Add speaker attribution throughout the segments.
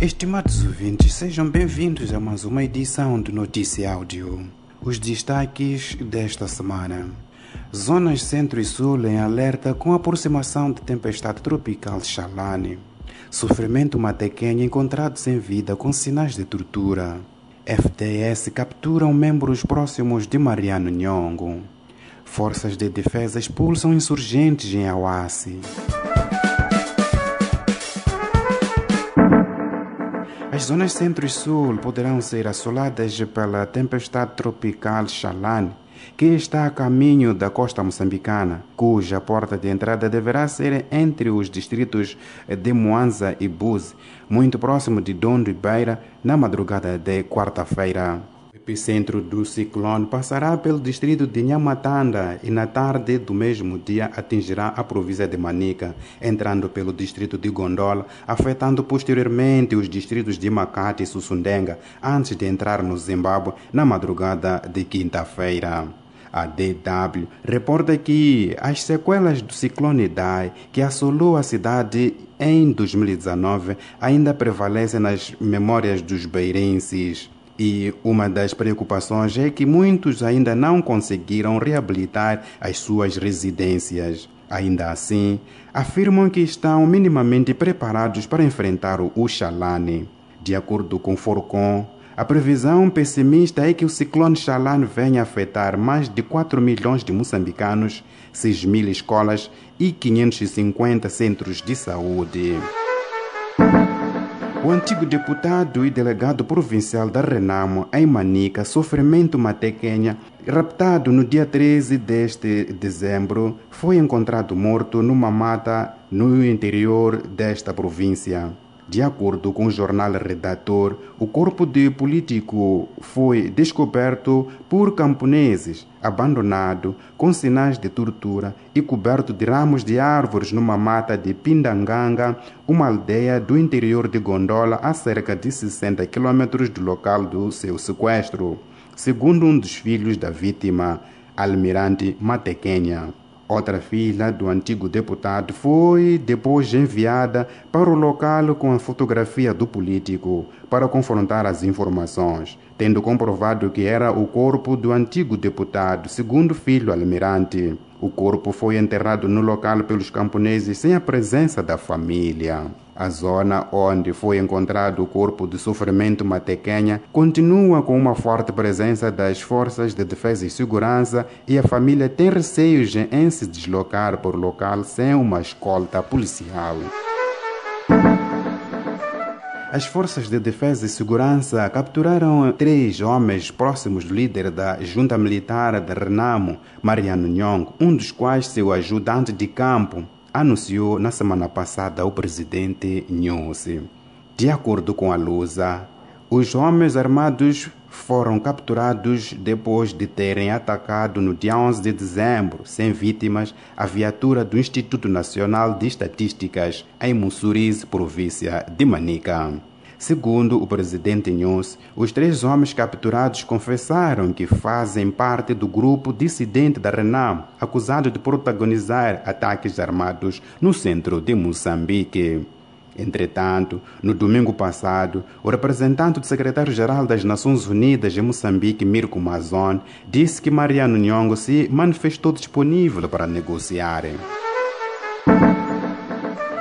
Speaker 1: Estimados ouvintes, sejam bem-vindos a mais uma edição do Notícia Áudio. Os destaques desta semana. Zonas centro e sul em alerta com aproximação de tempestade tropical Chalane. Sofrimento matequenho encontrado sem vida com sinais de tortura. FDS capturam membros próximos de Mariano Nhongo. Forças de defesa expulsam insurgentes em Awassi. As zonas centro e sul poderão ser assoladas pela tempestade tropical Chalane, que está a caminho da costa moçambicana, cuja porta de entrada deverá ser entre os distritos de Moanza e Buzi, muito próximo de Dondo e Beira, na madrugada de quarta-feira. Epicentro do ciclone passará pelo distrito de Nhamatanda e na tarde do mesmo dia atingirá a província de Manica, entrando pelo distrito de Gondola, afetando posteriormente os distritos de Makati e Sussundenga, antes de entrar no Zimbábue na madrugada de quinta-feira. A DW reporta que as sequelas do ciclone Dai, que assolou a cidade em 2019, ainda prevalecem nas memórias dos beirenses. E uma das preocupações é que muitos ainda não conseguiram reabilitar as suas residências. Ainda assim, afirmam que estão minimamente preparados para enfrentar o Xalane. De acordo com Forcon, a previsão pessimista é que o ciclone Xalane venha afetar mais de 4 milhões de moçambicanos, 6 mil escolas e 550 centros de saúde. O antigo deputado e delegado provincial da Renamo, em Manica, Sofrimento Matequenha, raptado no dia 13 deste dezembro, foi encontrado morto numa mata no interior desta província. De acordo com o jornal Redator, o corpo de político foi descoberto por camponeses, abandonado, com sinais de tortura e coberto de ramos de árvores numa mata de Pindanganga, uma aldeia do interior de Gondola, a cerca de 60 quilômetros do local do seu sequestro, segundo um dos filhos da vítima, Almirante Matequenha. Outra filha do antigo deputado foi depois enviada para o local com a fotografia do político para confrontar as informações, tendo comprovado que era o corpo do antigo deputado, segundo filho almirante. O corpo foi enterrado no local pelos camponeses sem a presença da família. A zona onde foi encontrado o corpo de sofrimento matequenha continua com uma forte presença das forças de defesa e segurança e a família tem receios em se deslocar por local sem uma escolta policial. As forças de defesa e segurança capturaram três homens próximos do líder da junta militar de Renamo, Mariano Nhong, um dos quais seu ajudante de campo, anunciou na semana passada o presidente Nhosi. De acordo com a Lusa, os homens armados foram capturados depois de terem atacado no dia 11 de dezembro, sem vítimas, a viatura do Instituto Nacional de Estatísticas em Mussurize, província de Manica. Segundo o presidente Nunes, os três homens capturados confessaram que fazem parte do grupo dissidente da Renam, acusado de protagonizar ataques armados no centro de Moçambique. Entretanto, no domingo passado, o representante do secretário-geral das Nações Unidas em Moçambique, Mirko Mazon, disse que Mariano Nhongo se manifestou disponível para negociar.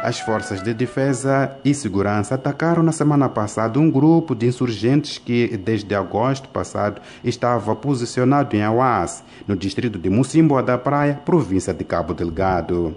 Speaker 1: As forças de defesa e segurança atacaram na semana passada um grupo de insurgentes que, desde agosto passado, estava posicionado em Awas, no distrito de Mocimboa da Praia, província de Cabo Delgado.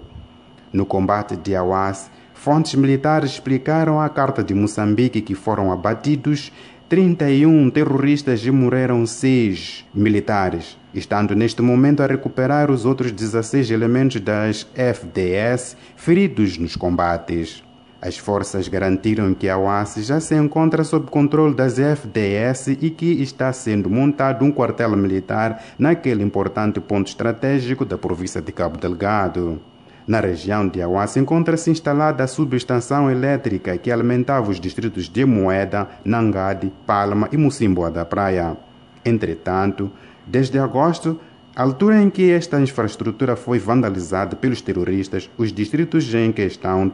Speaker 1: No combate de Awas, Fontes militares explicaram à Carta de Moçambique que foram abatidos 31 terroristas e morreram 6 militares, estando neste momento a recuperar os outros 16 elementos das FDS feridos nos combates. As forças garantiram que a OAS já se encontra sob controle das FDS e que está sendo montado um quartel militar naquele importante ponto estratégico da província de Cabo Delgado. Na região de Awassa encontra-se instalada a subestação elétrica que alimentava os distritos de Moeda, Nangade, Palma e Mocimboa da Praia. Entretanto, desde agosto, altura em que esta infraestrutura foi vandalizada pelos terroristas, os distritos em questão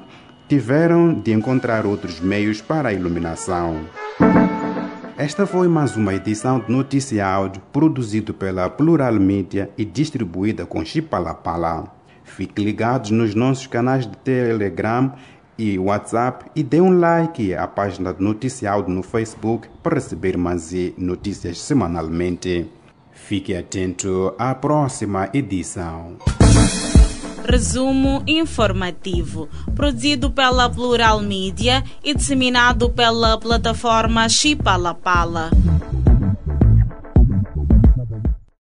Speaker 1: tiveram de encontrar outros meios para a iluminação. Esta foi mais uma edição de Notícia Áudio produzido pela Plural Mídia e distribuída com Chipalapala. Fique ligados nos nossos canais de Telegram e WhatsApp e dê um like à página Áudio no Facebook para receber mais notícias semanalmente. Fique atento à próxima edição.
Speaker 2: Resumo informativo, produzido pela Plural Mídia e disseminado pela plataforma Chipalapala. Pala.